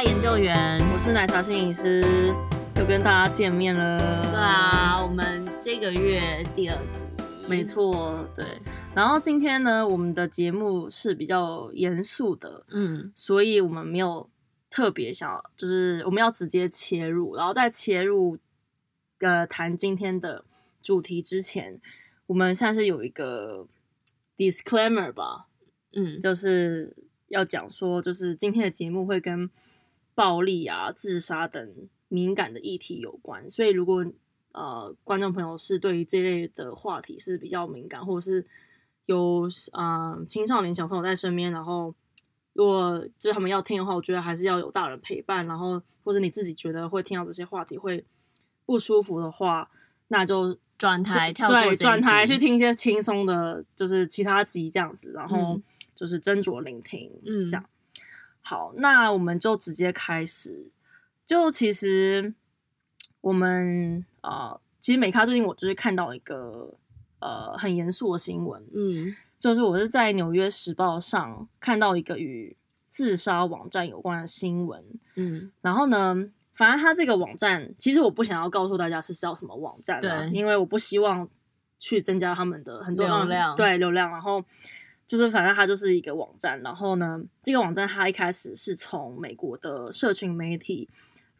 咖研究员，我是奶茶心理师，又跟大家见面了。对啊，我们这个月第二集，没错，对。然后今天呢，我们的节目是比较严肃的，嗯，所以我们没有特别想要，就是我们要直接切入，然后在切入呃谈今天的主题之前，我们现在是有一个 disclaimer 吧，嗯，就是。要讲说，就是今天的节目会跟暴力啊、自杀等敏感的议题有关，所以如果呃观众朋友是对于这类的话题是比较敏感，或者是有啊、呃、青少年小朋友在身边，然后如果就是他们要听的话，我觉得还是要有大人陪伴，然后或者你自己觉得会听到这些话题会不舒服的话，那就转台对，转台去听一些轻松的，就是其他集这样子，然后。嗯就是斟酌聆听，嗯，这样好，那我们就直接开始。就其实我们啊、呃，其实美咖最近我就是看到一个呃很严肃的新闻，嗯，就是我是在《纽约时报》上看到一个与自杀网站有关的新闻，嗯，然后呢，反正他这个网站，其实我不想要告诉大家是叫什么网站，对，因为我不希望去增加他们的很多流量，对流量，然后。就是反正它就是一个网站，然后呢，这个网站它一开始是从美国的社群媒体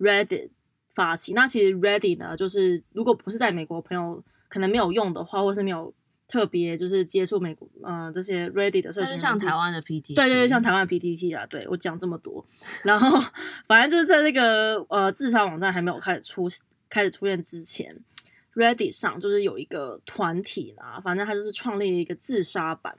Reddit 发起。那其实 Reddit 呢，就是如果不是在美国朋友可能没有用的话，或是没有特别就是接触美国呃这些 Reddit 的社群像台湾的 PTT，对对对，像台湾的 PTT 啊，对我讲这么多，然后反正就是在这个呃自杀网站还没有开始出开始出现之前，Reddit 上就是有一个团体啦，反正他就是创立了一个自杀版。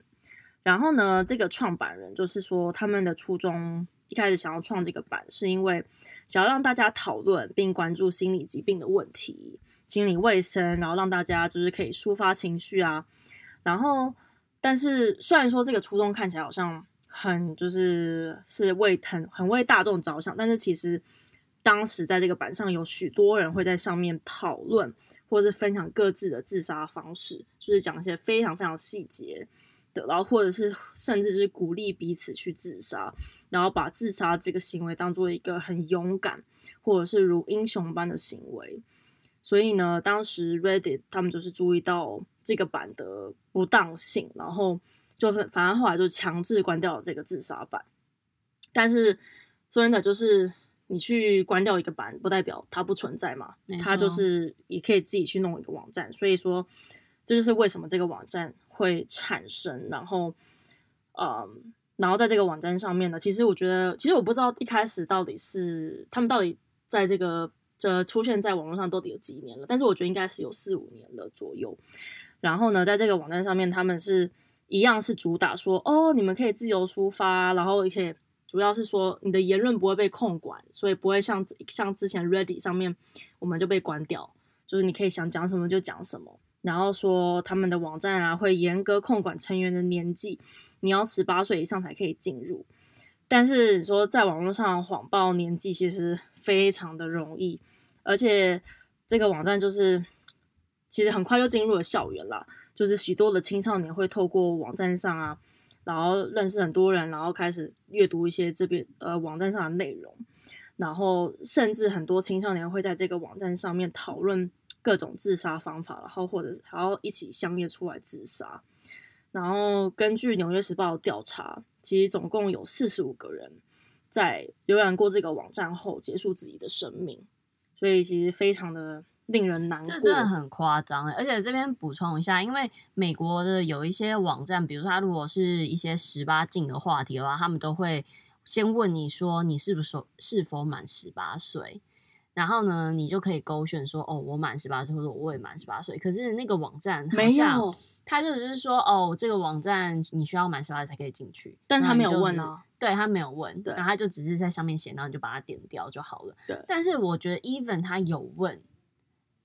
然后呢，这个创办人就是说，他们的初衷一开始想要创这个版，是因为想要让大家讨论并关注心理疾病的问题、心理卫生，然后让大家就是可以抒发情绪啊。然后，但是虽然说这个初衷看起来好像很就是是为很很为大众着想，但是其实当时在这个版上有许多人会在上面讨论或者是分享各自的自杀方式，就是讲一些非常非常细节。的，然后或者是甚至是鼓励彼此去自杀，然后把自杀这个行为当做一个很勇敢，或者是如英雄般的行为。所以呢，当时 Reddit 他们就是注意到这个版的不当性，然后就反而后来就强制关掉了这个自杀版。但是说真的，就是你去关掉一个版，不代表它不存在嘛，它就是也可以自己去弄一个网站。所以说，这就是为什么这个网站。会产生，然后，嗯，然后在这个网站上面呢，其实我觉得，其实我不知道一开始到底是他们到底在这个这出现在网络上到底有几年了，但是我觉得应该是有四五年了左右。然后呢，在这个网站上面，他们是一样是主打说，哦，你们可以自由抒发，然后也可以主要是说你的言论不会被控管，所以不会像像之前 Ready 上面我们就被关掉，就是你可以想讲什么就讲什么。然后说他们的网站啊会严格控管成员的年纪，你要十八岁以上才可以进入。但是说在网络上谎报年纪其实非常的容易，而且这个网站就是其实很快就进入了校园啦，就是许多的青少年会透过网站上啊，然后认识很多人，然后开始阅读一些这边呃网站上的内容，然后甚至很多青少年会在这个网站上面讨论。各种自杀方法，然后或者是还要一起相约出来自杀。然后根据《纽约时报》的调查，其实总共有四十五个人在浏览过这个网站后结束自己的生命，所以其实非常的令人难过。这真的很夸张，而且这边补充一下，因为美国的有一些网站，比如说他如果是一些十八禁的话题的话，他们都会先问你说你是不是是否满十八岁。然后呢，你就可以勾选说，哦，我满十八岁，或者我未满十八岁。可是那个网站没有，他就只是说，哦，这个网站你需要满十八岁才可以进去。但他没有问啊，对，他没有问，然后他就只是在上面写，然后你就把它点掉就好了。对。但是我觉得，even 他有问，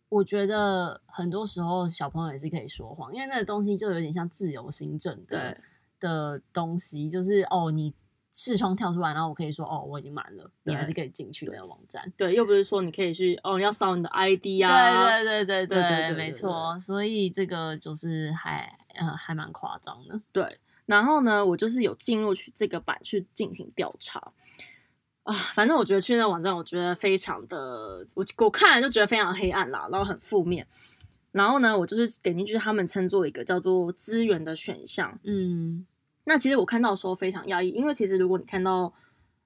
我觉得很多时候小朋友也是可以说谎，因为那个东西就有点像自由行政的的东西，就是哦，你。视窗跳出来，然后我可以说哦，我已经满了，你还是可以进去那个网站。对，又不是说你可以去哦，你要扫你的 ID 啊。对对对对对对，没错。所以这个就是还呃还蛮夸张的。对，然后呢，我就是有进入去这个版去进行调查。啊，反正我觉得去那个网站，我觉得非常的，我我看了就觉得非常黑暗啦，然后很负面。然后呢，我就是点进去，他们称作一个叫做资源的选项。嗯，那其实我看到的时候非常讶异，因为其实如果你看到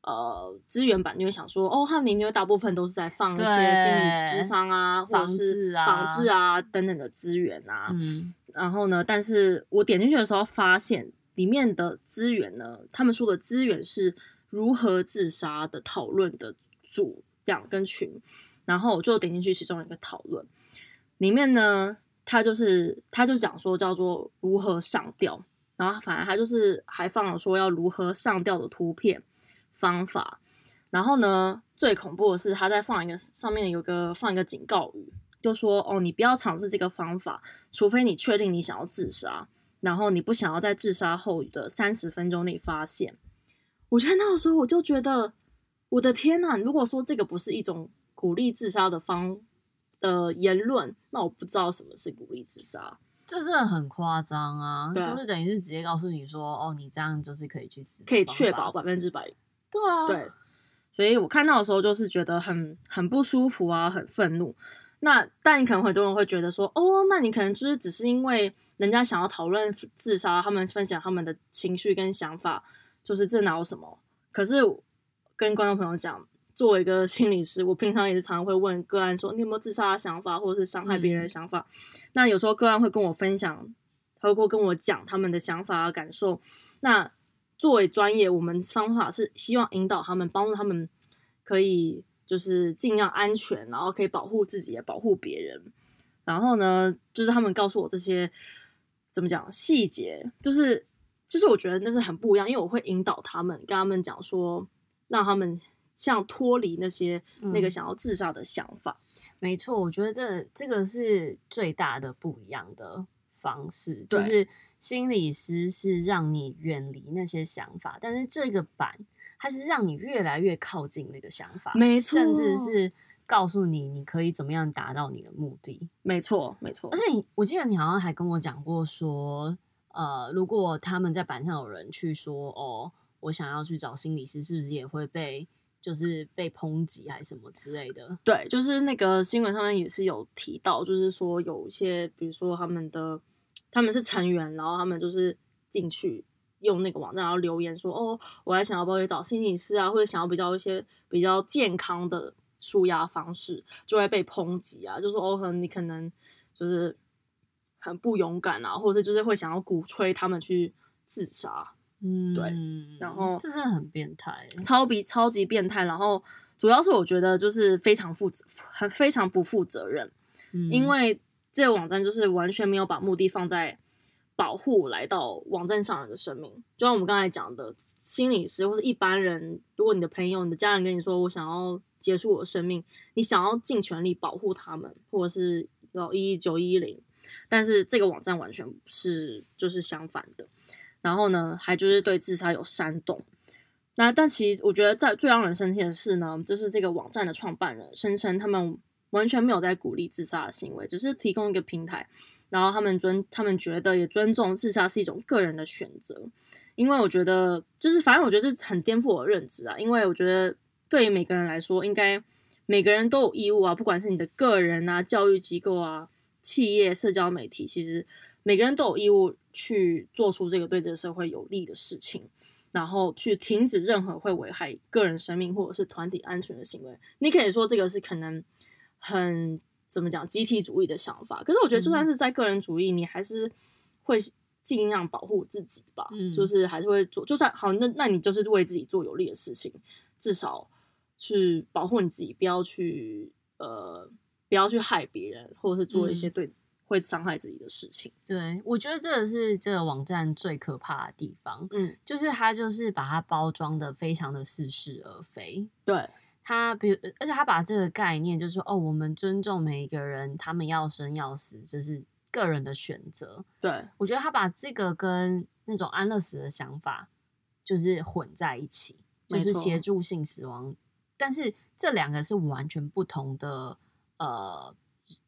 呃资源版，你会想说，哦，他们因为大部分都是在放一些心理咨商啊，或者是防治啊等等的资源啊。嗯，然后呢，但是我点进去的时候发现，里面的资源呢，他们说的资源是。如何自杀的讨论的组这样跟群，然后我就点进去其中一个讨论，里面呢，他就是他就讲说叫做如何上吊，然后反正他就是还放了说要如何上吊的图片方法，然后呢，最恐怖的是他在放一个上面有个放一个警告语，就说哦，你不要尝试这个方法，除非你确定你想要自杀，然后你不想要在自杀后的三十分钟内发现。我觉得那个时候我就觉得，我的天呐！如果说这个不是一种鼓励自杀的方的言论，那我不知道什么是鼓励自杀。这真的很夸张啊！就是等于是直接告诉你说，哦，你这样就是可以去死，可以确保百分之百。对啊，对。所以我看到的时候就是觉得很很不舒服啊，很愤怒。那但你可能很多人会觉得说，哦，那你可能就是只是因为人家想要讨论自杀，他们分享他们的情绪跟想法。就是这哪有什么？可是跟观众朋友讲，作为一个心理师，我平常也是常常会问个案说：“你有没有自杀的想法，或者是伤害别人的想法？”嗯、那有时候个案会跟我分享，他会跟我讲他们的想法啊、感受。那作为专业，我们方法是希望引导他们，帮助他们可以就是尽量安全，然后可以保护自己，也保护别人。然后呢，就是他们告诉我这些怎么讲细节，就是。就是我觉得那是很不一样，因为我会引导他们，跟他们讲说，让他们像脱离那些那个想要自杀的想法。嗯、没错，我觉得这这个是最大的不一样的方式，就是心理师是让你远离那些想法，但是这个版它是让你越来越靠近那个想法，没错，甚至是告诉你你可以怎么样达到你的目的。没错，没错。而且你，我记得你好像还跟我讲过说。呃，如果他们在板上有人去说哦，我想要去找心理师，是不是也会被就是被抨击还是什么之类的？对，就是那个新闻上面也是有提到，就是说有一些，比如说他们的他们是成员，然后他们就是进去用那个网站，然后留言说哦，我还想要不要去找心理师啊，或者想要比较一些比较健康的舒压方式，就会被抨击啊，就说哦，可能你可能就是。很不勇敢啊，或者就是会想要鼓吹他们去自杀，嗯，对，然后这真的很变态，超比超级变态。然后主要是我觉得就是非常负责，很非常不负责任，嗯，因为这个网站就是完全没有把目的放在保护来到网站上人的生命。就像我们刚才讲的，心理师或是一般人，如果你的朋友、你的家人跟你说我想要结束我的生命，你想要尽全力保护他们，或者是要一一九一零。但是这个网站完全是就是相反的，然后呢，还就是对自杀有煽动。那但其实我觉得在最让人生气的是呢，就是这个网站的创办人声称他们完全没有在鼓励自杀的行为，只是提供一个平台，然后他们尊他们觉得也尊重自杀是一种个人的选择。因为我觉得就是反正我觉得这很颠覆我的认知啊，因为我觉得对于每个人来说，应该每个人都有义务啊，不管是你的个人啊、教育机构啊。企业、社交媒体，其实每个人都有义务去做出这个对这个社会有利的事情，然后去停止任何会危害个人生命或者是团体安全的行为。你可以说这个是可能很怎么讲集体主义的想法，可是我觉得就算是在个人主义，嗯、你还是会尽量保护自己吧。嗯，就是还是会做，就算好，那那你就是为自己做有利的事情，至少去保护你自己，不要去呃。不要去害别人，或者是做一些对、嗯、会伤害自己的事情。对，我觉得这个是这个网站最可怕的地方。嗯，就是它就是把它包装的非常的似是而非。对，它比如，而且它把这个概念就是说，哦，我们尊重每一个人，他们要生要死，就是个人的选择。对，我觉得他把这个跟那种安乐死的想法就是混在一起，就是协助性死亡。但是这两个是完全不同的。呃，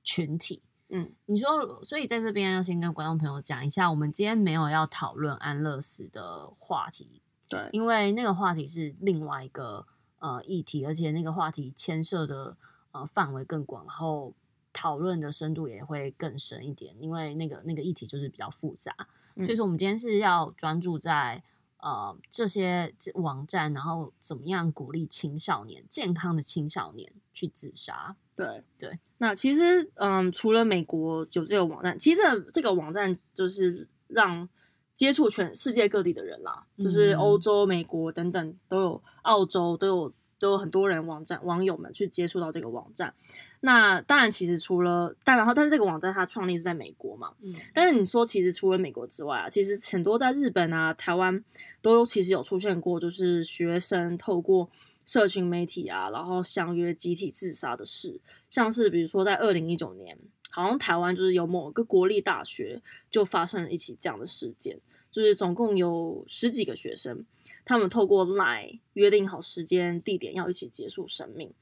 群体，嗯，你说，所以在这边要先跟观众朋友讲一下，我们今天没有要讨论安乐死的话题，对，因为那个话题是另外一个呃议题，而且那个话题牵涉的呃范围更广，然后讨论的深度也会更深一点，因为那个那个议题就是比较复杂，所以说我们今天是要专注在。呃，这些网站，然后怎么样鼓励青少年健康的青少年去自杀？对对。那其实，嗯，除了美国有这个网站，其实这个这个网站就是让接触全世界各地的人啦，就是欧洲、美国等等都有，澳洲都有。都有很多人网站网友们去接触到这个网站，那当然其实除了，但然后但是这个网站它创立是在美国嘛，嗯，但是你说其实除了美国之外啊，其实很多在日本啊、台湾都其实有出现过，就是学生透过社群媒体啊，然后相约集体自杀的事，像是比如说在二零一九年，好像台湾就是有某个国立大学就发生了一起这样的事件。就是总共有十几个学生，他们透过 LINE 约定好时间地点要一起结束生命，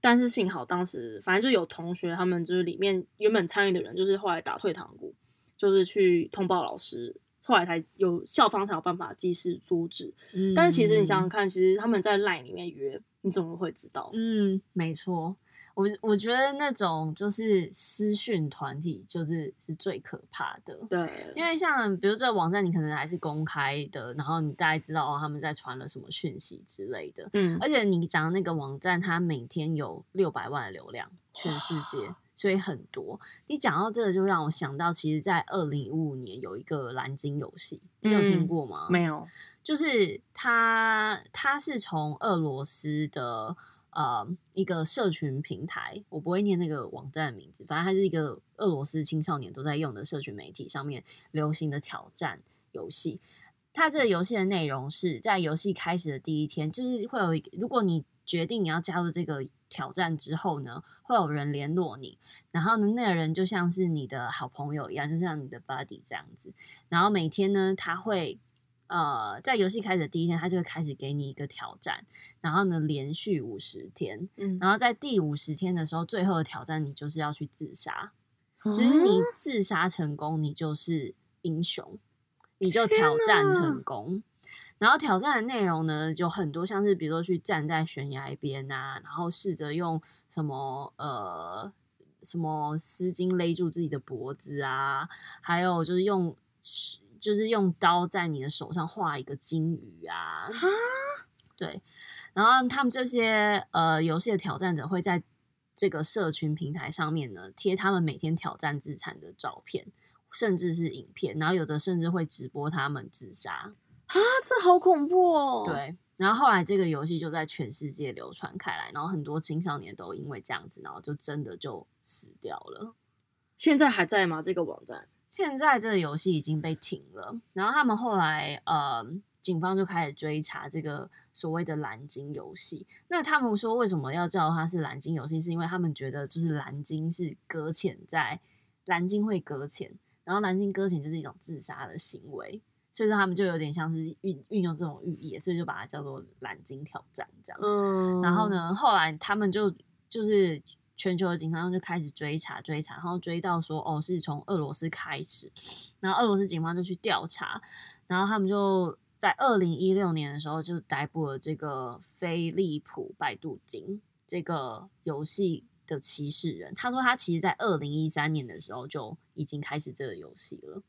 但是幸好当时反正就有同学，他们就是里面原本参与的人，就是后来打退堂鼓，就是去通报老师，后来才有校方才有办法及时阻止。嗯，但是其实你想想看，其实他们在 LINE 里面约，你怎么会知道？嗯，没错。我我觉得那种就是私讯团体，就是是最可怕的。对，因为像比如这个网站，你可能还是公开的，然后你大概知道哦他们在传了什么讯息之类的。嗯，而且你讲的那个网站，它每天有六百万的流量，全世界，所以很多。你讲到这个，就让我想到，其实，在二零一五年有一个蓝鲸游戏，你有听过吗？嗯，没有，就是它，它是从俄罗斯的。呃，一个社群平台，我不会念那个网站的名字，反正它是一个俄罗斯青少年都在用的社群媒体上面流行的挑战游戏。它这个游戏的内容是在游戏开始的第一天，就是会有一个，如果你决定你要加入这个挑战之后呢，会有人联络你，然后呢，那个人就像是你的好朋友一样，就像你的 buddy 这样子，然后每天呢，他会。呃，在游戏开始的第一天，他就会开始给你一个挑战，然后呢，连续五十天，嗯，然后在第五十天的时候，最后的挑战你就是要去自杀，只、嗯、是你自杀成功，你就是英雄，你就挑战成功。然后挑战的内容呢，有很多，像是比如说去站在悬崖边啊，然后试着用什么呃什么丝巾勒住自己的脖子啊，还有就是用。就是用刀在你的手上画一个金鱼啊，对，然后他们这些呃游戏的挑战者会在这个社群平台上面呢贴他们每天挑战自残的照片，甚至是影片，然后有的甚至会直播他们自杀啊，这好恐怖哦！对，然后后来这个游戏就在全世界流传开来，然后很多青少年都因为这样子，然后就真的就死掉了。现在还在吗？这个网站？现在这个游戏已经被停了，然后他们后来呃，警方就开始追查这个所谓的蓝鲸游戏。那他们说为什么要叫它是蓝鲸游戏？是因为他们觉得就是蓝鲸是搁浅在蓝鲸会搁浅，然后蓝鲸搁浅就是一种自杀的行为，所以说他们就有点像是运运用这种寓意，所以就把它叫做蓝鲸挑战这样。嗯，然后呢，后来他们就就是。全球的警方就开始追查追查，然后追到说哦，是从俄罗斯开始，然后俄罗斯警方就去调查，然后他们就在二零一六年的时候就逮捕了这个飞利浦摆渡鲸这个游戏的歧视人。他说他其实在二零一三年的时候就已经开始这个游戏了。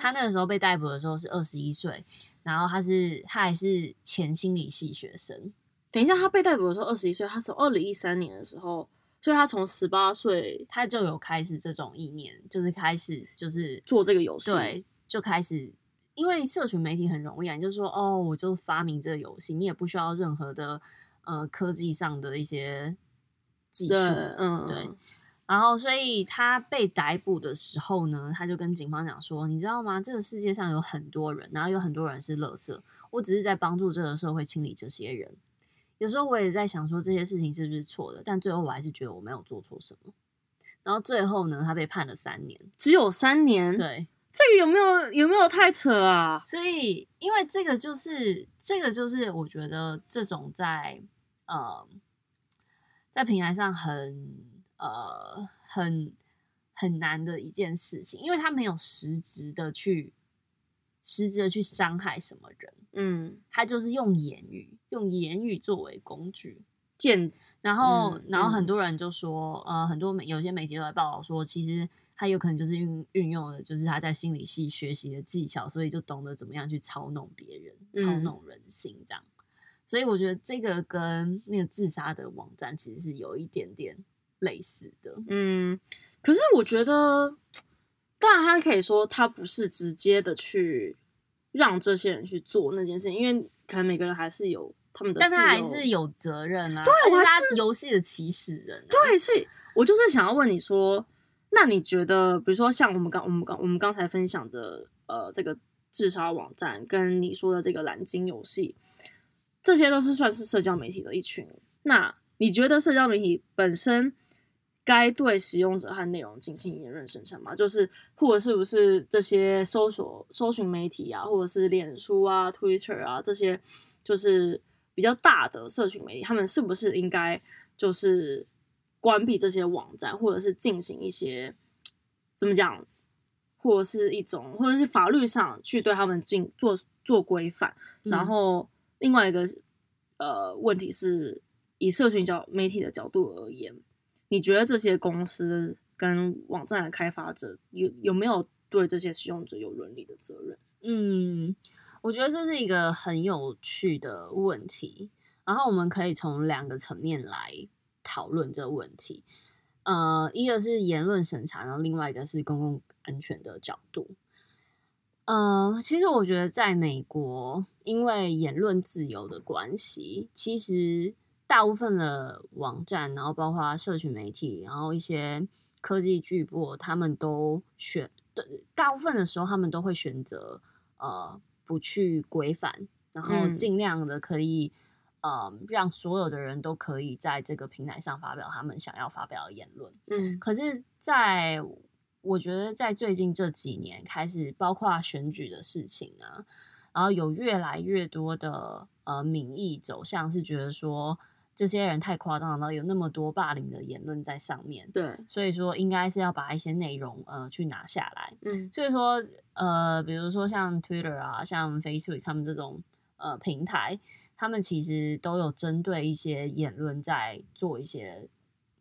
他那个时候被逮捕的时候是二十一岁，然后他是他还是前心理系学生。等一下，他被逮捕的时候二十一岁，他从二零一三年的时候。所以他从十八岁，他就有开始这种意念，就是开始就是做这个游戏，对，就开始，因为社群媒体很容易啊，就是说哦，我就发明这个游戏，你也不需要任何的呃科技上的一些技术，嗯，对。然后，所以他被逮捕的时候呢，他就跟警方讲说：“你知道吗？这个世界上有很多人，然后有很多人是垃圾，我只是在帮助这个社会清理这些人。”有时候我也在想说这些事情是不是错的，但最后我还是觉得我没有做错什么。然后最后呢，他被判了三年，只有三年。对，这个有没有有没有太扯啊？所以，因为这个就是这个就是我觉得这种在呃在平台上很呃很很难的一件事情，因为他没有实质的去实质的去伤害什么人。嗯，他就是用言语，用言语作为工具，见，然后、嗯、然后很多人就说，呃，很多媒有些媒体都在报道说，其实他有可能就是运运用了就是他在心理系学习的技巧，所以就懂得怎么样去操弄别人、操弄人性这样。嗯、所以我觉得这个跟那个自杀的网站其实是有一点点类似的。嗯，可是我觉得，当然他可以说他不是直接的去让这些人去做那件事情，因为可能每个人还是有。他们的，但他还是有责任啊！对，我还是游戏的起始人啊。对，所以我就是想要问你说，那你觉得，比如说像我们刚我们刚我们刚才分享的，呃，这个自杀网站，跟你说的这个蓝鲸游戏，这些都是算是社交媒体的一群。那你觉得社交媒体本身该对使用者和内容进行言论审查吗？就是或者是不是这些搜索搜寻媒体啊，或者是脸书啊、Twitter 啊这些，就是。比较大的社群媒体，他们是不是应该就是关闭这些网站，或者是进行一些怎么讲，或者是一种，或者是法律上去对他们进做做规范？嗯、然后另外一个呃问题是，以社群角媒体的角度而言，你觉得这些公司跟网站的开发者有有没有对这些使用者有伦理的责任？嗯。我觉得这是一个很有趣的问题，然后我们可以从两个层面来讨论这个问题。呃，一个是言论审查，然后另外一个是公共安全的角度。呃，其实我觉得在美国，因为言论自由的关系，其实大部分的网站，然后包括社群媒体，然后一些科技巨擘，他们都选的，大部分的时候，他们都会选择呃。不去规范，然后尽量的可以，嗯、呃，让所有的人都可以在这个平台上发表他们想要发表的言论。嗯，可是，在我觉得在最近这几年开始，包括选举的事情啊，然后有越来越多的呃民意走向是觉得说。这些人太夸张了，然后有那么多霸凌的言论在上面，对，所以说应该是要把一些内容呃去拿下来，嗯，所以说呃，比如说像 Twitter 啊，像 Facebook 他们这种呃平台，他们其实都有针对一些言论在做一些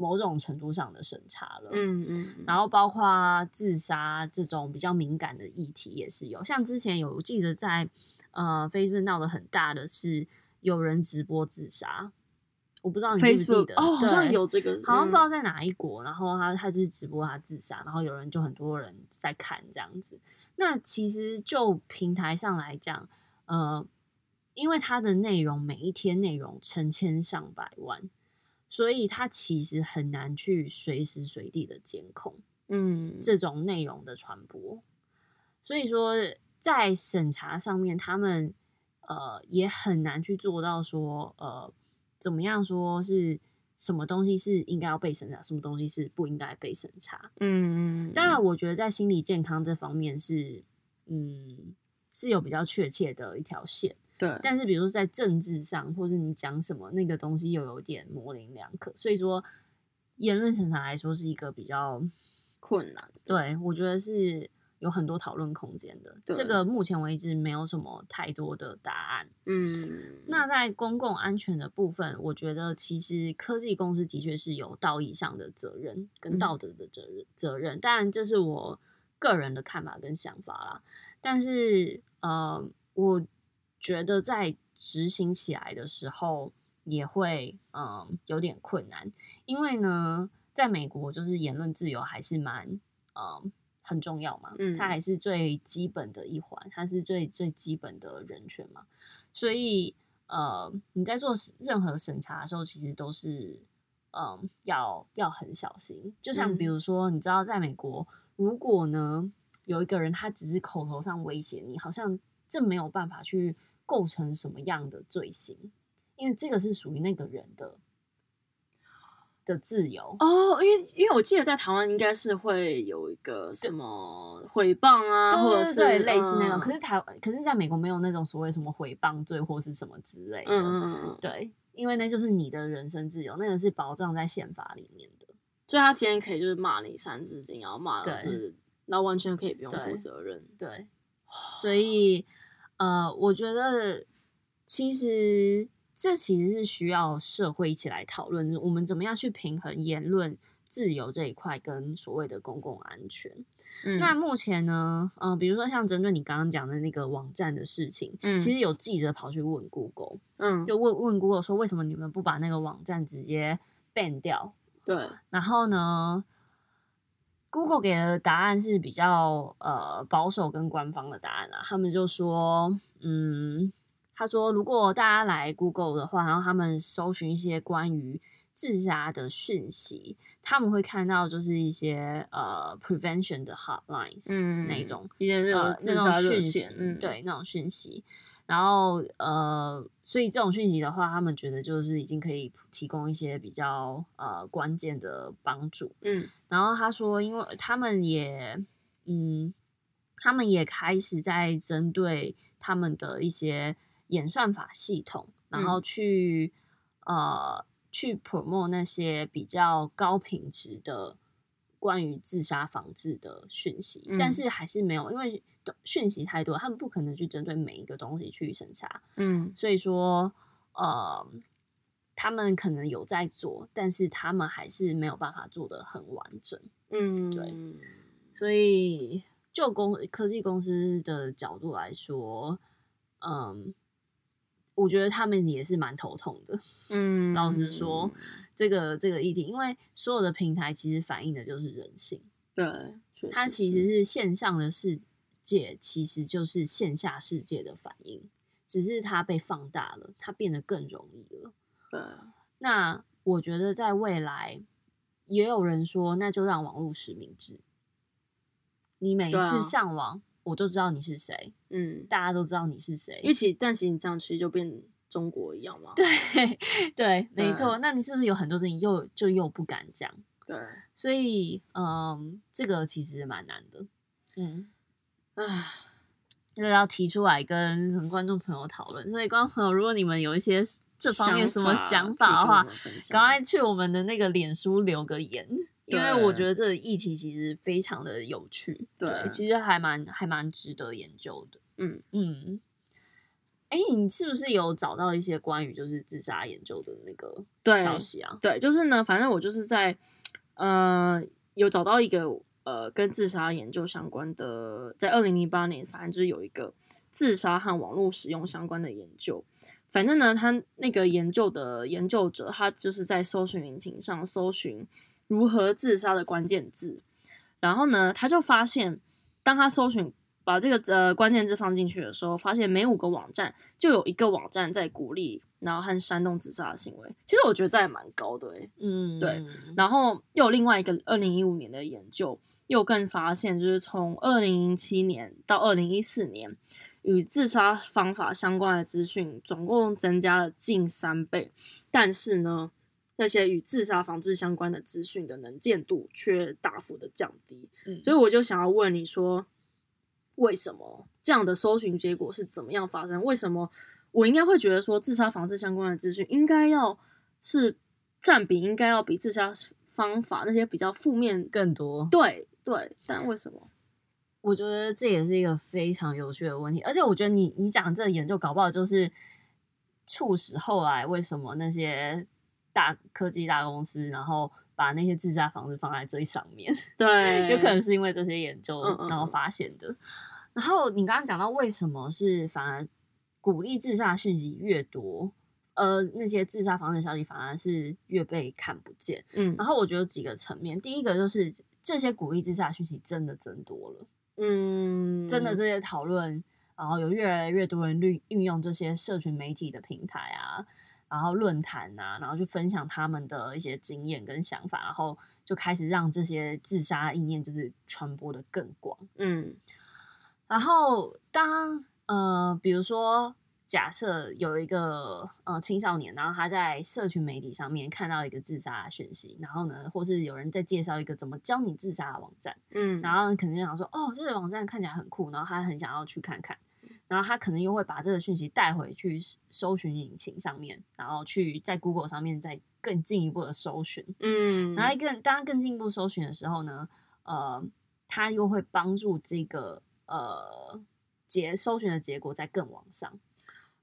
某种程度上的审查了，嗯嗯，然后包括自杀这种比较敏感的议题也是有，像之前有我记得在呃 Facebook 闹得很大的是有人直播自杀。我不知道你记不记得好像有这个，好像不知道在哪一国，嗯、然后他他就是直播他自杀，然后有人就很多人在看这样子。那其实就平台上来讲，呃，因为它的内容每一天内容成千上百万，所以它其实很难去随时随地的监控，嗯，这种内容的传播。所以说，在审查上面，他们呃也很难去做到说呃。怎么样说是什么东西是应该要被审查，什么东西是不应该被审查？嗯嗯。当然，我觉得在心理健康这方面是，嗯，是有比较确切的一条线。对。但是，比如说在政治上，或是你讲什么那个东西又有点模棱两可，所以说言论审查来说是一个比较困难。对，我觉得是。有很多讨论空间的，对这个目前为止没有什么太多的答案。嗯，那在公共安全的部分，我觉得其实科技公司的确是有道义上的责任跟道德的责任，嗯、责任。当然，这是我个人的看法跟想法啦。但是，呃，我觉得在执行起来的时候也会嗯、呃、有点困难，因为呢，在美国就是言论自由还是蛮嗯。呃很重要嘛，嗯，它还是最基本的一环，它是最最基本的人权嘛，所以呃，你在做任何审查的时候，其实都是嗯、呃，要要很小心。就像比如说，你知道，在美国，如果呢有一个人他只是口头上威胁你，好像这没有办法去构成什么样的罪行，因为这个是属于那个人的。的自由哦，因为因为我记得在台湾应该是会有一个什么诽谤啊，或者是对类似那种。嗯、可是台可是在美国没有那种所谓什么诽谤罪或是什么之类的。对，因为那就是你的人身自由，那个是保障在宪法里面的。所以他今天可以就是骂你三字经，然后骂了就是，那完全可以不用负责任。对。对所以呃，我觉得其实这其实是需要社会一起来讨论，我们怎么样去平衡言论自由这一块跟所谓的公共安全。嗯、那目前呢，嗯、呃，比如说像针对你刚刚讲的那个网站的事情，嗯，其实有记者跑去问 Google，嗯，就问问 Google 说，为什么你们不把那个网站直接 ban 掉？对，然后呢，Google 给的答案是比较呃保守跟官方的答案啊，他们就说，嗯。他说：“如果大家来 Google 的话，然后他们搜寻一些关于自杀的讯息，他们会看到就是一些呃 prevention 的 hotlines，嗯，那种呃那种讯息，嗯、对那种讯息。然后呃，所以这种讯息的话，他们觉得就是已经可以提供一些比较呃关键的帮助。嗯，然后他说，因为他们也嗯，他们也开始在针对他们的一些。”演算法系统，然后去、嗯、呃去 promote 那些比较高品质的关于自杀防治的讯息，嗯、但是还是没有，因为讯息太多，他们不可能去针对每一个东西去审查。嗯，所以说呃，他们可能有在做，但是他们还是没有办法做得很完整。嗯，对，所以就公科技公司的角度来说，嗯。我觉得他们也是蛮头痛的，嗯，老实说，这个这个议题，因为所有的平台其实反映的就是人性，对，它其实是线上的世界，其实就是线下世界的反应，只是它被放大了，它变得更容易了。对，那我觉得在未来，也有人说，那就让网络实名制，你每一次上网。我就知道你是谁，嗯，大家都知道你是谁，因为其实但其实你这样其实就变中国一样嘛，对 对，没错。那你是不是有很多事情又就又不敢讲？对，所以嗯，这个其实蛮难的，嗯，唉，就要提出来跟观众朋友讨论。所以观众朋友，如果你们有一些这方面什么想法的话，赶快去我们的那个脸书留个言。因为我觉得这个议题其实非常的有趣，对，对，其实还蛮还蛮值得研究的。嗯嗯，哎，你是不是有找到一些关于就是自杀研究的那个消息啊？对，对，就是呢，反正我就是在呃有找到一个呃跟自杀研究相关的，在二零零八年，反正就是有一个自杀和网络使用相关的研究。反正呢，他那个研究的研究者，他就是在搜寻引擎上搜寻。如何自杀的关键字，然后呢，他就发现，当他搜寻把这个呃关键字放进去的时候，发现每五个网站就有一个网站在鼓励，然后和煽动自杀的行为。其实我觉得这还蛮高的诶，嗯，对。然后又有另外一个二零一五年的研究，又更发现，就是从二零零七年到二零一四年，与自杀方法相关的资讯总共增加了近三倍，但是呢。那些与自杀防治相关的资讯的能见度却大幅的降低，嗯，所以我就想要问你说，为什么这样的搜寻结果是怎么样发生？为什么我应该会觉得说自杀防治相关的资讯应该要是占比应该要比自杀方法那些比较负面更多？对对，但为什么？我觉得这也是一个非常有趣的问题，而且我觉得你你讲这个研究搞不好就是促使后来为什么那些。大科技大公司，然后把那些自杀房子放在最上面，对，有可能是因为这些研究然后发现的。嗯嗯，然后你刚刚讲到为什么是反而鼓励自杀讯息越多，呃，那些自杀防治消息反而是越被看不见。嗯，然后我觉得几个层面，第一个就是这些鼓励自杀讯息真的增多了，嗯，真的这些讨论，然后有越来越多人运运用这些社群媒体的平台啊。然后论坛啊，然后去分享他们的一些经验跟想法，然后就开始让这些自杀意念就是传播的更广。嗯，然后当呃，比如说假设有一个呃青少年，然后他在社群媒体上面看到一个自杀讯息，然后呢，或是有人在介绍一个怎么教你自杀的网站，嗯，然后可能就想说，哦，这个网站看起来很酷，然后他很想要去看看。然后他可能又会把这个讯息带回去搜寻引擎上面，然后去在 Google 上面再更进一步的搜寻。嗯，然后更当他更进一步搜寻的时候呢，呃，他又会帮助这个呃结搜寻的结果再更往上。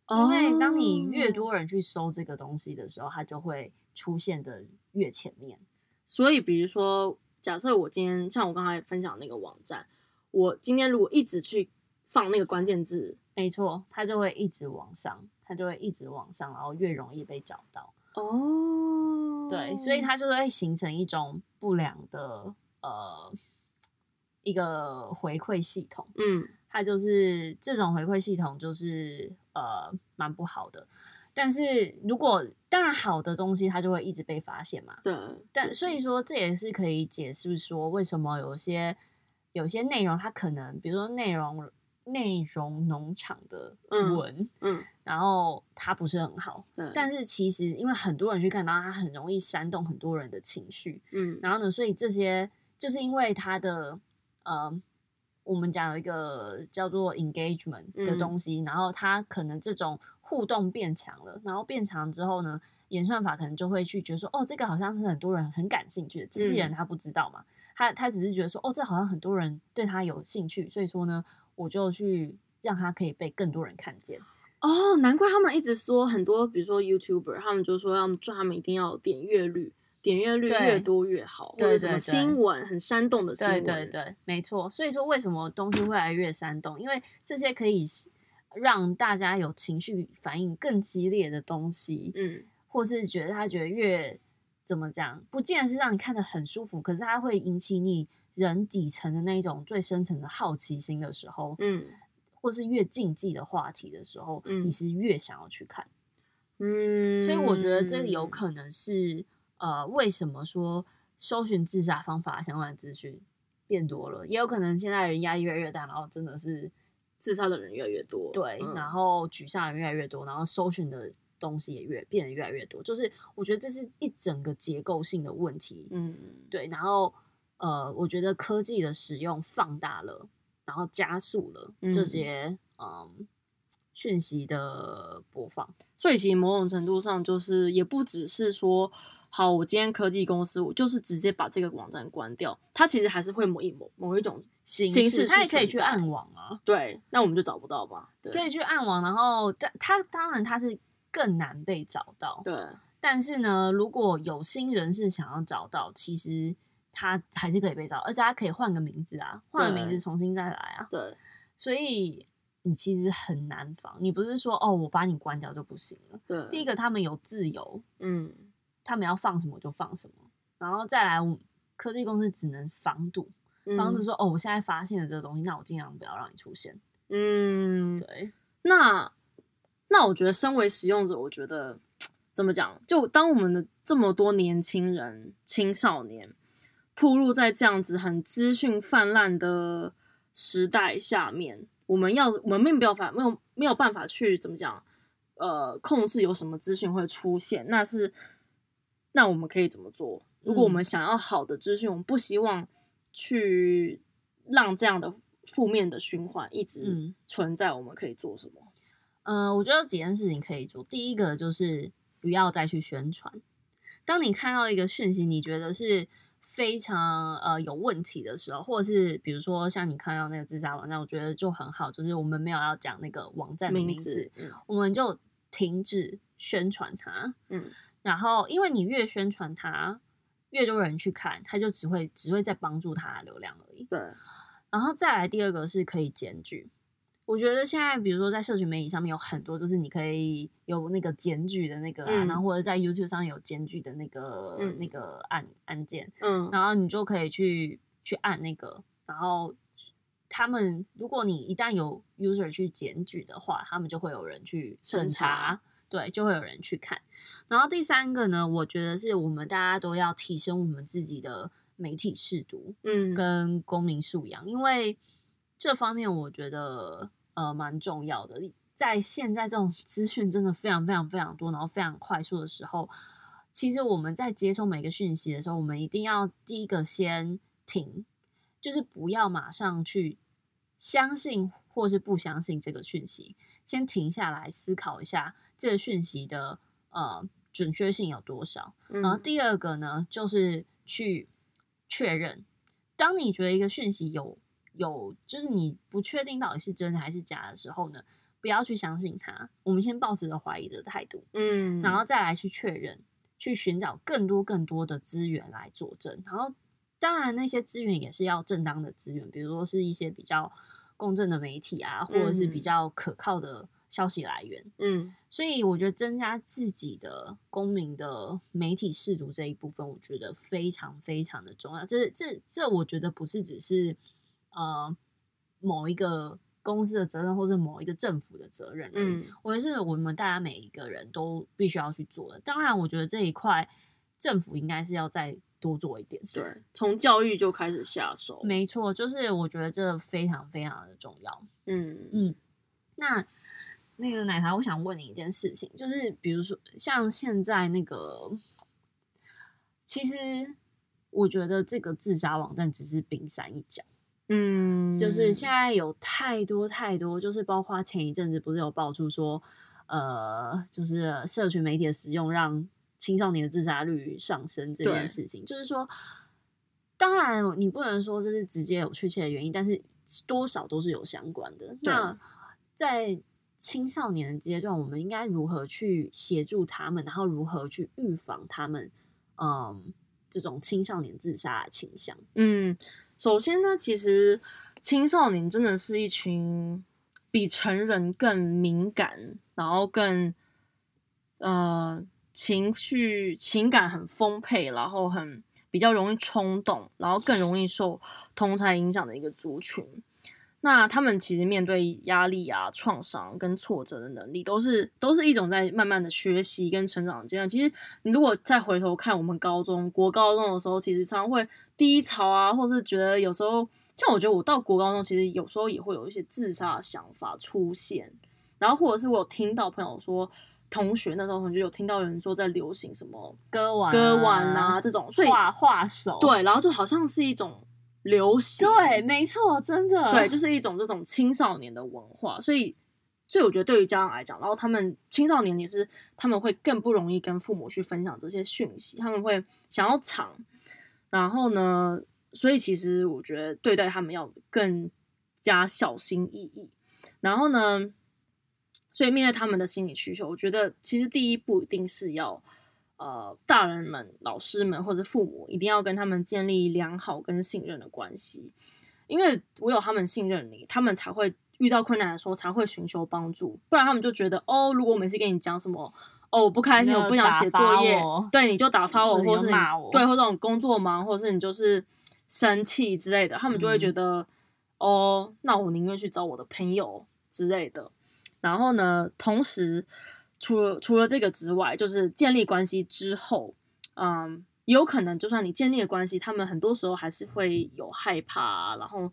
因为当你越多人去搜这个东西的时候，它就会出现的越前面。所以，比如说，假设我今天像我刚才分享那个网站，我今天如果一直去放那个关键字，没错，它就会一直往上，它就会一直往上，然后越容易被找到。哦，对，所以它就会形成一种不良的呃一个回馈系统。嗯。它就是这种回馈系统，就是呃蛮不好的。但是如果当然好的东西，它就会一直被发现嘛。对。但所以说，这也是可以解释说，为什么有些有些内容它可能，比如说内容内容农场的文，嗯，嗯，然后它不是很好。对。但是其实因为很多人去看到，它很容易煽动很多人的情绪。嗯。然后呢，所以这些就是因为它的呃。我们讲有一个叫做 engagement 的东西，嗯、然后它可能这种互动变强了，然后变强之后呢，演算法可能就会去觉得说，哦，这个好像是很多人很感兴趣的，机器人他不知道嘛，嗯、他他只是觉得说，哦，这好像很多人对他有兴趣，所以说呢，我就去让他可以被更多人看见。哦，难怪他们一直说很多，比如说 YouTuber，他们就说要赚，他们一定要有点阅率。点阅率越多越好，对或者什么新闻很煽动的新闻，对对对，没错。所以说，为什么东西会越来越煽动？因为这些可以让大家有情绪反应更激烈的东西，嗯，或是觉得他觉得越怎么讲，不见得是让你看得很舒服，可是它会引起你人底层的那一种最深层的好奇心的时候，嗯，或是越禁忌的话题的时候，嗯，你是越想要去看，嗯，所以我觉得这个有可能是。呃，为什么说搜寻自杀方法相关的资讯变多了？也有可能现在人压力越来越大，然后真的是自杀的人越来越多。对，嗯、然后沮丧的人越来越多，然后搜寻的东西也越变得越来越多。就是我觉得这是一整个结构性的问题。嗯，对。然后呃，我觉得科技的使用放大了，然后加速了这些嗯。嗯讯息的播放，所以其实某种程度上就是也不只是说，好，我今天科技公司，我就是直接把这个网站关掉，它其实还是会某一某某一种形式，它也可以去暗网啊。对，那我们就找不到吧？对，可以去暗网，然后但它当然它是更难被找到。对，但是呢，如果有心人士想要找到，其实它还是可以被找，而且他可以换个名字啊，换个名字重新再来啊。对，所以。你其实很难防，你不是说哦，我把你关掉就不行了。对，第一个他们有自由，嗯，他们要放什么就放什么，然后再来，科技公司只能防堵，防堵说、嗯、哦，我现在发现了这个东西，那我尽量不要让你出现。嗯，对。那那我觉得，身为使用者，我觉得 怎么讲？就当我们的这么多年轻人、青少年，暴露在这样子很资讯泛滥的时代下面。我们要，我们没有办法，没有没有办法去怎么讲，呃，控制有什么资讯会出现。那是，那我们可以怎么做？如果我们想要好的资讯，嗯、我们不希望去让这样的负面的循环一直存在，我们可以做什么？嗯、呃，我觉得有几件事情可以做。第一个就是不要再去宣传。当你看到一个讯息，你觉得是。非常呃有问题的时候，或者是比如说像你看到那个自杀网站，我觉得就很好，就是我们没有要讲那个网站的名字，名字，我们就停止宣传它。嗯，然后因为你越宣传它，越多人去看，它就只会只会在帮助它的流量而已。对，然后再来第二个是可以检举。我觉得现在，比如说在社群媒体上面有很多，就是你可以有那个检举的那个、啊，嗯、然后或者在 YouTube 上有检举的那个、嗯、那个按按键，嗯，然后你就可以去去按那个，然后他们如果你一旦有 user 去检举的话，他们就会有人去审查，对，就会有人去看。然后第三个呢，我觉得是我们大家都要提升我们自己的媒体识读，嗯，跟公民素养，因为这方面我觉得。呃，蛮重要的。在现在这种资讯真的非常非常非常多，然后非常快速的时候，其实我们在接收每个讯息的时候，我们一定要第一个先停，就是不要马上去相信或是不相信这个讯息，先停下来思考一下这个讯息的呃准确性有多少。嗯、然后第二个呢，就是去确认，当你觉得一个讯息有。有，就是你不确定到底是真的还是假的时候呢，不要去相信他，我们先抱持着怀疑的态度，嗯，然后再来去确认，去寻找更多更多的资源来佐证。然后，当然那些资源也是要正当的资源，比如说是一些比较公正的媒体啊，或者是比较可靠的消息来源。嗯，所以我觉得增加自己的公民的媒体视读这一部分，我觉得非常非常的重要。这这这，我觉得不是只是呃某一个。公司的责任，或者某一个政府的责任，嗯，我觉得是我们大家每一个人都必须要去做的。当然，我觉得这一块政府应该是要再多做一点，对，从教育就开始下手。没错，就是我觉得这非常非常的重要。嗯嗯，那那个奶茶，我想问你一件事情，就是比如说像现在那个，其实我觉得这个自杀网站只是冰山一角。嗯，就是现在有太多太多，就是包括前一阵子不是有爆出说，呃，就是社群媒体的使用让青少年的自杀率上升这件事情。就是说，当然你不能说这是直接有确切的原因，但是多少都是有相关的。那在青少年的阶段，我们应该如何去协助他们，然后如何去预防他们，嗯，这种青少年自杀的倾向？嗯。首先呢，其实青少年真的是一群比成人更敏感，然后更呃情绪情感很丰沛，然后很比较容易冲动，然后更容易受同侪影响的一个族群。那他们其实面对压力啊、创伤跟挫折的能力，都是都是一种在慢慢的学习跟成长的阶段。其实你如果再回头看我们高中、国高中的时候，其实常常会。低潮啊，或是觉得有时候，像我觉得我到国高中，其实有时候也会有一些自杀的想法出现，然后或者是我有听到朋友说，同学那时候可能就有听到有人说在流行什么割腕、割腕啊这种，所以画画手，对，然后就好像是一种流行，对，没错，真的，对，就是一种这种青少年的文化，所以，所以我觉得对于家长来讲，然后他们青少年也是他们会更不容易跟父母去分享这些讯息，他们会想要藏。然后呢，所以其实我觉得对待他们要更加小心翼翼。然后呢，所以面对他们的心理需求，我觉得其实第一步一定是要，呃，大人们、老师们或者父母一定要跟他们建立良好跟信任的关系，因为唯有他们信任你，他们才会遇到困难的时候才会寻求帮助，不然他们就觉得哦，如果我每次跟你讲什么。哦，我不开心，我不想写作业，对，你就打发我，或是对，或者这种工作忙，或者是你就是生气之类的，他们就会觉得，嗯、哦，那我宁愿去找我的朋友之类的。然后呢，同时除了除了这个之外，就是建立关系之后，嗯，有可能就算你建立了关系，他们很多时候还是会有害怕、啊，然后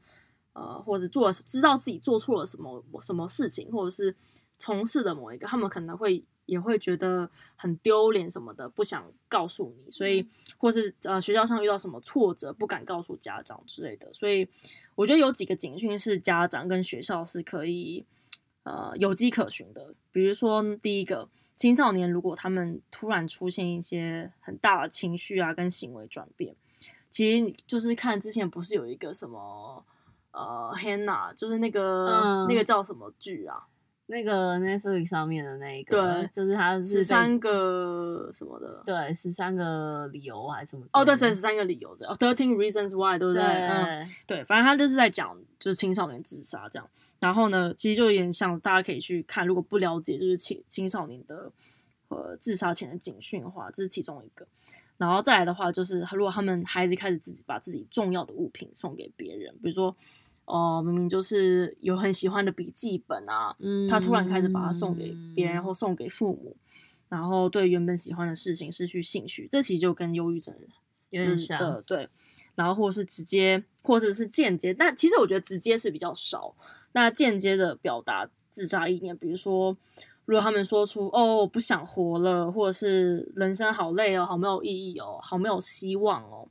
呃，或者做了知道自己做错了什么什么事情，或者是从事的某一个，他们可能会。也会觉得很丢脸什么的，不想告诉你，所以或是呃学校上遇到什么挫折，不敢告诉家长之类的，所以我觉得有几个警讯是家长跟学校是可以呃有迹可循的。比如说第一个，青少年如果他们突然出现一些很大的情绪啊跟行为转变，其实就是看之前不是有一个什么呃 Hannah，就是那个、嗯、那个叫什么剧啊？那个 Netflix 上面的那一个，对，就是他是十三个什么的，对，十三个理由还是什么？哦，对，所以十三个理由这样，Thirteen Reasons Why，对不对？对，嗯，对，反正他就是在讲就是青少年自杀这样。然后呢，其实就有点像大家可以去看，如果不了解就是青青少年的呃自杀前的警讯的话，这是其中一个。然后再来的话，就是如果他们孩子开始自己把自己重要的物品送给别人，比如说。哦，明明就是有很喜欢的笔记本啊，嗯，他突然开始把它送给别人，或送给父母，然后对原本喜欢的事情失去兴趣，这其实就跟忧郁症有点像，的对。然后或是直接，或者是间接，但其实我觉得直接是比较少。那间接的表达自杀意念，比如说，如果他们说出“哦，我不想活了”，或者是“人生好累哦，好没有意义哦，好没有希望哦”。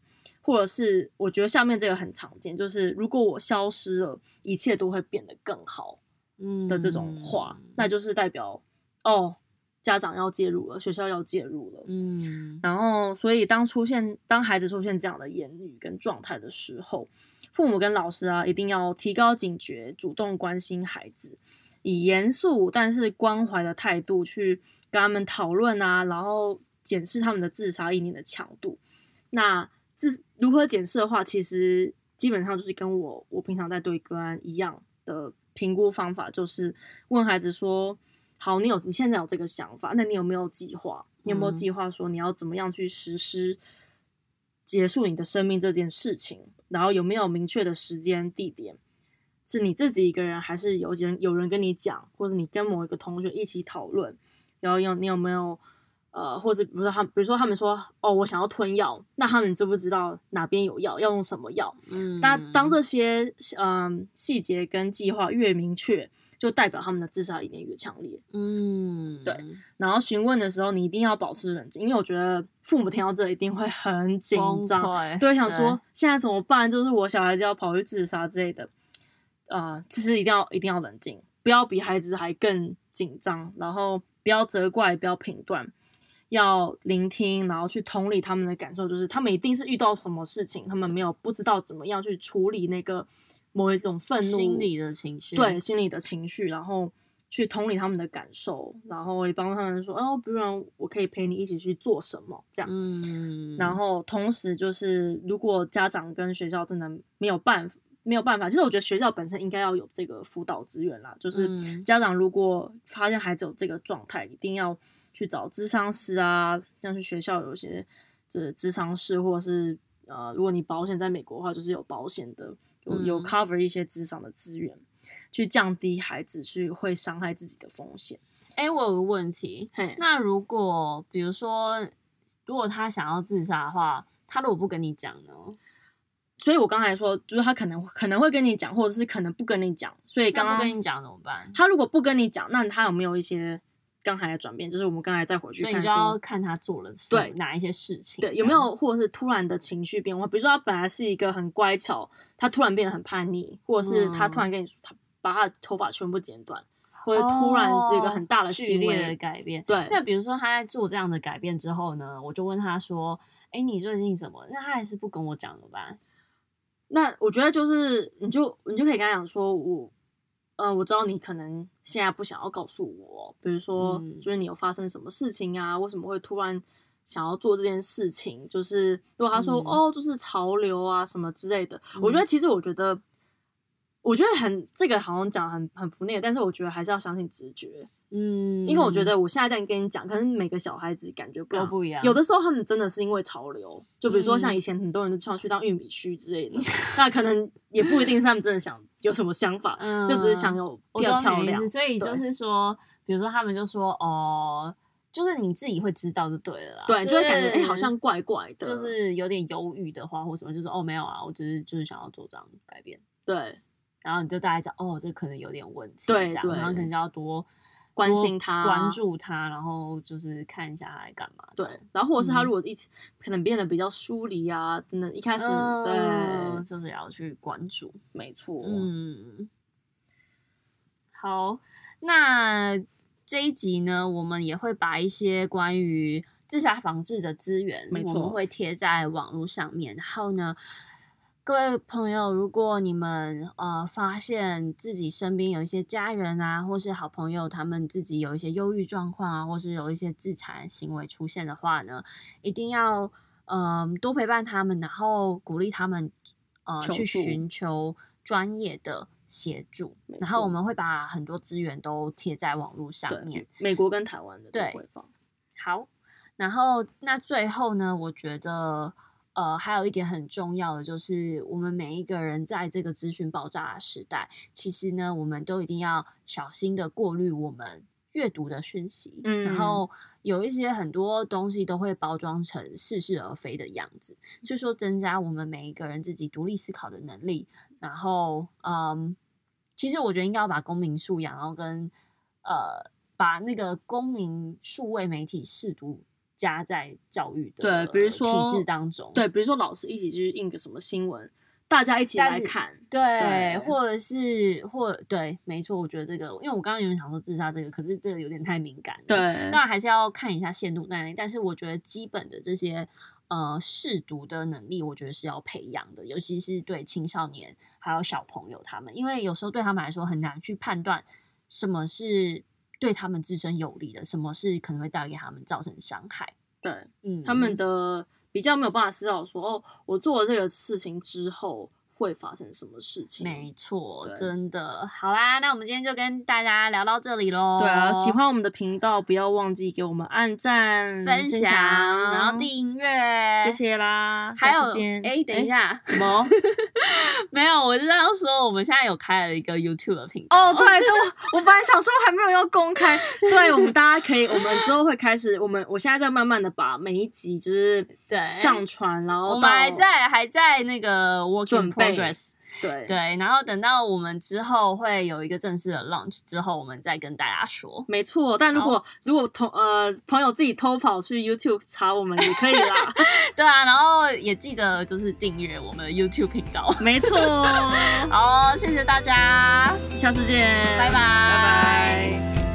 或者是我觉得下面这个很常见，就是如果我消失了，一切都会变得更好，嗯的这种话，嗯、那就是代表哦，家长要介入了，学校要介入了，嗯，然后所以当出现当孩子出现这样的言语跟状态的时候，父母跟老师啊一定要提高警觉，主动关心孩子，以严肃但是关怀的态度去跟他们讨论啊，然后检视他们的自杀意念的强度。那自如何检视的话，其实基本上就是跟我我平常在对个案一样的评估方法，就是问孩子说：“好，你有你现在有这个想法，那你有没有计划？你有没有计划说你要怎么样去实施结束你的生命这件事情？然后有没有明确的时间地点？是你自己一个人，还是有人有人跟你讲，或者你跟某一个同学一起讨论？然后有你有没有？”呃，或者比如说他，比如说他们说，哦，我想要吞药，那他们知不知道哪边有药，要用什么药？嗯，那当这些嗯细节跟计划越明确，就代表他们的自杀意念越强烈。嗯，对。然后询问的时候，你一定要保持冷静，因为我觉得父母听到这一定会很紧张，对，想说现在怎么办？就是我小孩子要跑去自杀之类的。啊、呃，其实一定要一定要冷静，不要比孩子还更紧张，然后不要责怪，不要评断。要聆听，然后去同理他们的感受，就是他们一定是遇到什么事情，他们没有不知道怎么样去处理那个某一种愤怒心理的情绪，对心理的情绪，然后去同理他们的感受，然后也帮他们说，哦，不然我可以陪你一起去做什么，这样，嗯，然后同时就是，如果家长跟学校真的没有办法，没有办法，其实我觉得学校本身应该要有这个辅导资源啦，就是家长如果发现孩子有这个状态，一定要。去找咨商师啊，像是学校有些就是咨商师，或者是呃，如果你保险在美国的话，就是有保险的，有有 cover 一些咨商的资源，嗯、去降低孩子去会伤害自己的风险。哎、欸，我有个问题，嘿那如果比如说，如果他想要自杀的话，他如果不跟你讲呢？所以我刚才说，就是他可能可能会跟你讲，或者是可能不跟你讲。所以刚刚不跟你讲怎么办？他如果不跟你讲，那他有没有一些？刚才的转变，就是我们刚才再回去看，所以你就要看他做了对哪一些事情，对有没有或者是突然的情绪变化，比如说他本来是一个很乖巧，他突然变得很叛逆，或者是他突然跟你说他把他的头发全部剪短，或者突然这个很大的剧烈的改变。对，那比如说他在做这样的改变之后呢，我就问他说：“哎，你最近怎么？”那他还是不跟我讲怎么办？那我觉得就是你就你就可以跟他讲说我。嗯、呃，我知道你可能现在不想要告诉我，比如说，就是你有发生什么事情啊？为什么会突然想要做这件事情？就是如果他说、嗯、哦，就是潮流啊什么之类的，嗯、我觉得其实我觉得，我觉得很这个好像讲很很不那个，但是我觉得还是要相信直觉。嗯，因为我觉得我现在在跟你讲，可能每个小孩子感觉不都不一样。有的时候他们真的是因为潮流，就比如说像以前很多人都穿去当玉米须之类的，嗯、那可能也不一定是他们真的想有什么想法，嗯、就只是想有比较漂亮。所以就是说，比如说他们就说哦，就是你自己会知道就对了啦。对，就会感觉哎、欸，好像怪怪的，就是有点犹豫的话或什么，就是哦没有啊，我只是就是想要做这样改变。对，然后你就大概讲哦，这可能有点问题，对，这样，然后可能就要多。关心他，关注他，然后就是看一下他在干嘛。对，然后或者是他如果一起、嗯、可能变得比较疏离啊，那一开始、呃、对，就是要去关注。没错。嗯。好，那这一集呢，我们也会把一些关于自杀防治的资源，我们会贴在网络上面。然后呢，各位朋友，如果你们呃发现自己身边有一些家人啊，或是好朋友，他们自己有一些忧郁状况啊，或是有一些自残行为出现的话呢，一定要嗯、呃、多陪伴他们，然后鼓励他们呃去寻求专业的协助。然后我们会把很多资源都贴在网络上面，美国跟台湾的对。好，然后那最后呢，我觉得。呃，还有一点很重要的就是，我们每一个人在这个资讯爆炸的时代，其实呢，我们都一定要小心的过滤我们阅读的讯息。嗯，然后有一些很多东西都会包装成似是而非的样子，所以说增加我们每一个人自己独立思考的能力。然后，嗯，其实我觉得应该要把公民素养，然后跟呃，把那个公民数位媒体试读。加在教育的对，比如说体制当中，对，比如说老师一起去印个什么新闻，大家一起来看，对，对或者是或对，没错，我觉得这个，因为我刚刚有点想说自杀这个，可是这个有点太敏感了，对，当然还是要看一下限度在但是我觉得基本的这些呃识读的能力，我觉得是要培养的，尤其是对青少年还有小朋友他们，因为有时候对他们来说很难去判断什么是对他们自身有利的，什么是可能会带给他们造成伤害。对，嗯，他们的比较没有办法思考说，哦，我做了这个事情之后。会发生什么事情？没错，真的好啦。那我们今天就跟大家聊到这里喽。对啊，喜欢我们的频道，不要忘记给我们按赞、分享，然后订阅，谢谢啦。还有，哎，等一下，什么？没有，我是要说，我们现在有开了一个 YouTube 的频道。哦，对，对，我本来想说还没有要公开。对，我们大家可以，我们之后会开始，我们我现在在慢慢的把每一集就是对上传，然后我们还在还在那个 work 准备。对对，然后等到我们之后会有一个正式的 launch 之后，我们再跟大家说。没错，但如果如果同呃朋友自己偷跑去 YouTube 查我们也可以啦。对啊，然后也记得就是订阅我们的 YouTube 频道。没错，好，谢谢大家，下次见，拜拜。拜拜。